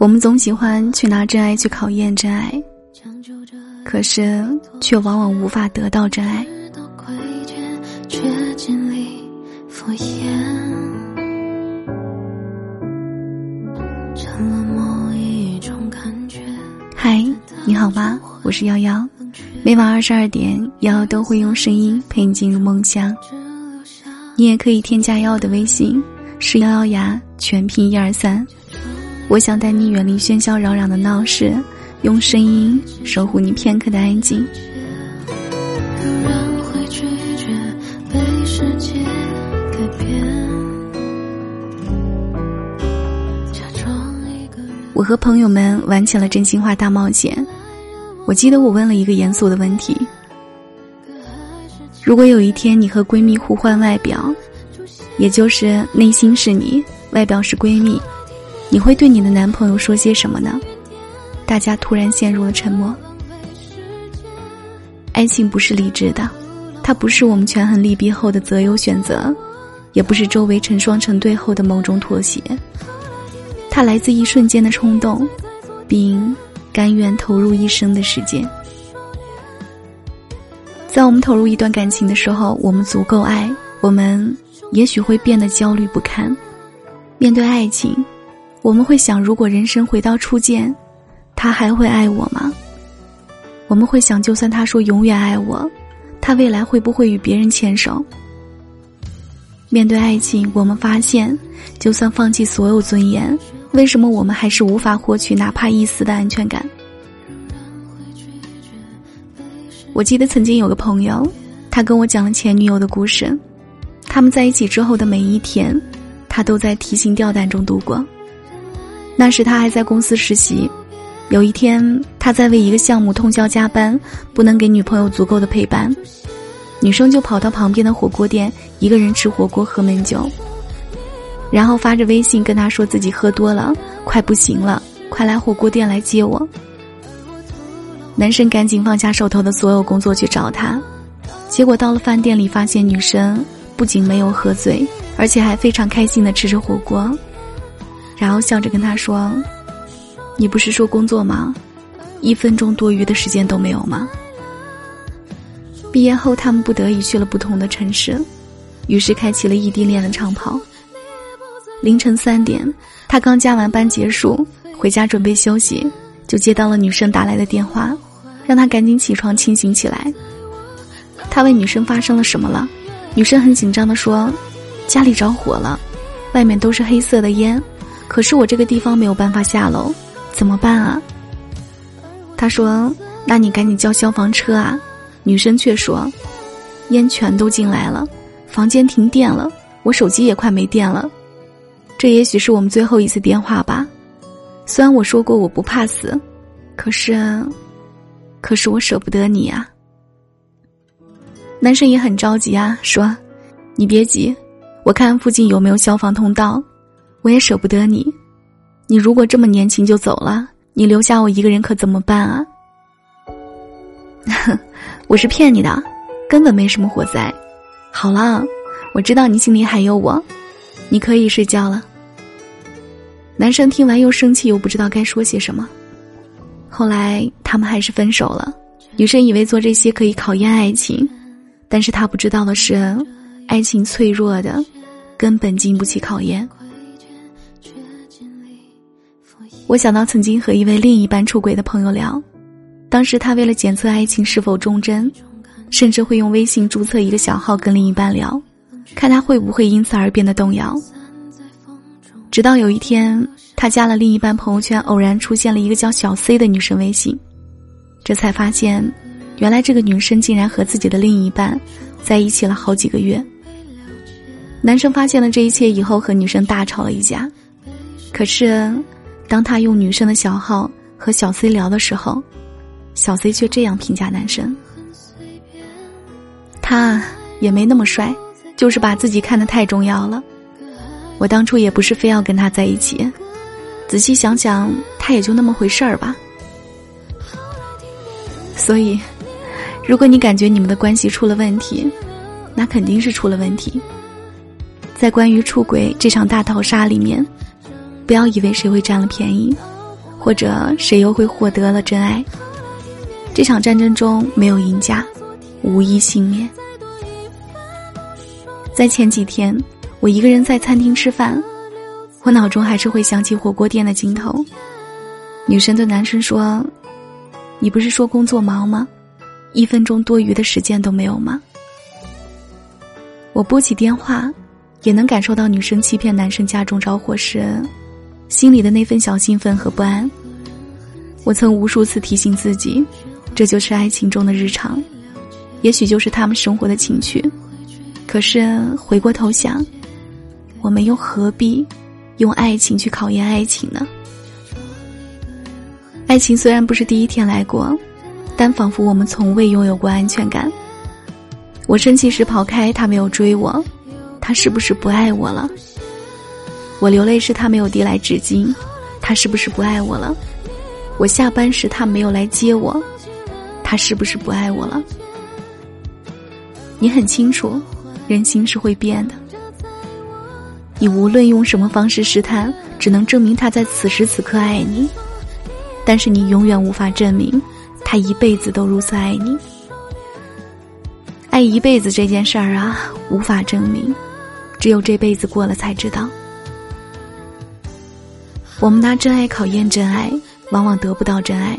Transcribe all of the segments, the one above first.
我们总喜欢去拿真爱去考验真爱，可是却往往无法得到真爱。嗨，你好吗？我是幺幺，每晚二十二点，幺幺都会用声音陪你进入梦乡。你也可以添加幺幺的微信，是幺幺牙全拼一二三。我想带你远离喧嚣扰攘的闹市，用声音守护你片刻的安静。我和朋友们玩起了真心话大冒险。我记得我问了一个严肃的问题：如果有一天你和闺蜜互换外表，也就是内心是你，外表是闺蜜。你会对你的男朋友说些什么呢？大家突然陷入了沉默。爱情不是理智的，它不是我们权衡利弊后的择优选择，也不是周围成双成对后的某种妥协。它来自一瞬间的冲动，并甘愿投入一生的时间。在我们投入一段感情的时候，我们足够爱，我们也许会变得焦虑不堪。面对爱情。我们会想，如果人生回到初见，他还会爱我吗？我们会想，就算他说永远爱我，他未来会不会与别人牵手？面对爱情，我们发现，就算放弃所有尊严，为什么我们还是无法获取哪怕一丝的安全感？我记得曾经有个朋友，他跟我讲了前女友的故事，他们在一起之后的每一天，他都在提心吊胆中度过。那时他还在公司实习，有一天他在为一个项目通宵加班，不能给女朋友足够的陪伴，女生就跑到旁边的火锅店，一个人吃火锅喝闷酒，然后发着微信跟他说自己喝多了，快不行了，快来火锅店来接我。男生赶紧放下手头的所有工作去找她，结果到了饭店里，发现女生不仅没有喝醉，而且还非常开心的吃着火锅。然后笑着跟他说：“你不是说工作吗？一分钟多余的时间都没有吗？”毕业后，他们不得已去了不同的城市，于是开启了异地恋的长跑。凌晨三点，他刚加完班结束，回家准备休息，就接到了女生打来的电话，让他赶紧起床清醒起来。他问女生发生了什么了，女生很紧张的说：“家里着火了，外面都是黑色的烟。”可是我这个地方没有办法下楼，怎么办啊？他说：“那你赶紧叫消防车啊！”女生却说：“烟全都进来了，房间停电了，我手机也快没电了。这也许是我们最后一次电话吧。虽然我说过我不怕死，可是，可是我舍不得你啊。”男生也很着急啊，说：“你别急，我看附近有没有消防通道。”我也舍不得你，你如果这么年轻就走了，你留下我一个人可怎么办啊？我是骗你的，根本没什么火灾。好了，我知道你心里还有我，你可以睡觉了。男生听完又生气又不知道该说些什么。后来他们还是分手了。女生以为做这些可以考验爱情，但是她不知道的是，爱情脆弱的，根本经不起考验。我想到曾经和一位另一半出轨的朋友聊，当时他为了检测爱情是否忠贞，甚至会用微信注册一个小号跟另一半聊，看他会不会因此而变得动摇。直到有一天，他加了另一半朋友圈，偶然出现了一个叫小 C 的女生微信，这才发现，原来这个女生竟然和自己的另一半在一起了好几个月。男生发现了这一切以后，和女生大吵了一架，可是。当他用女生的小号和小 C 聊的时候，小 C 却这样评价男生：“他也没那么帅，就是把自己看得太重要了。我当初也不是非要跟他在一起，仔细想想，他也就那么回事儿吧。所以，如果你感觉你们的关系出了问题，那肯定是出了问题。在关于出轨这场大逃杀里面。”不要以为谁会占了便宜，或者谁又会获得了真爱？这场战争中没有赢家，无一幸免。在前几天，我一个人在餐厅吃饭，我脑中还是会想起火锅店的镜头。女生对男生说：“你不是说工作忙吗？一分钟多余的时间都没有吗？”我拨起电话，也能感受到女生欺骗男生家中着火时，心里的那份小兴奋和不安。我曾无数次提醒自己，这就是爱情中的日常，也许就是他们生活的情趣。可是回过头想，我们又何必用爱情去考验爱情呢？爱情虽然不是第一天来过，但仿佛我们从未拥有过安全感。我生气时跑开，他没有追我，他是不是不爱我了？我流泪时他没有递来纸巾，他是不是不爱我了？我下班时他没有来接我，他是不是不爱我了？你很清楚，人心是会变的。你无论用什么方式试探，只能证明他在此时此刻爱你。但是你永远无法证明，他一辈子都如此爱你。爱一辈子这件事儿啊，无法证明，只有这辈子过了才知道。我们拿真爱考验真爱，往往得不到真爱，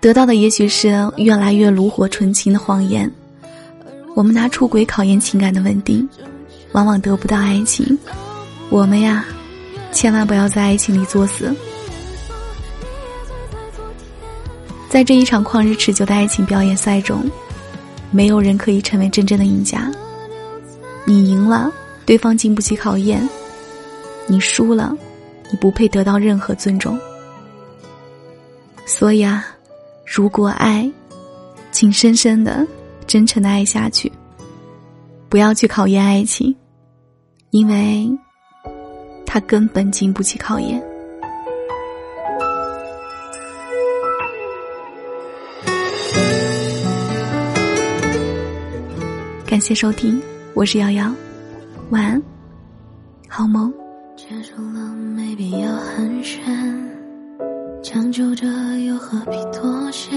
得到的也许是越来越炉火纯青的谎言。我们拿出轨考验情感的稳定，往往得不到爱情。我们呀，千万不要在爱情里作死。在这一场旷日持久的爱情表演赛中，没有人可以成为真正的赢家。你赢了，对方经不起考验；你输了，你不配得到任何尊重。所以啊，如果爱，请深深的、真诚的爱下去，不要去考验爱情，因为，它根本经不起考验。感谢收听，我是瑶瑶，晚安，好梦。结束了没必要寒暄，将就着又何必妥协？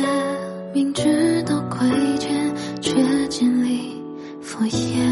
明知道亏欠，却尽力敷衍。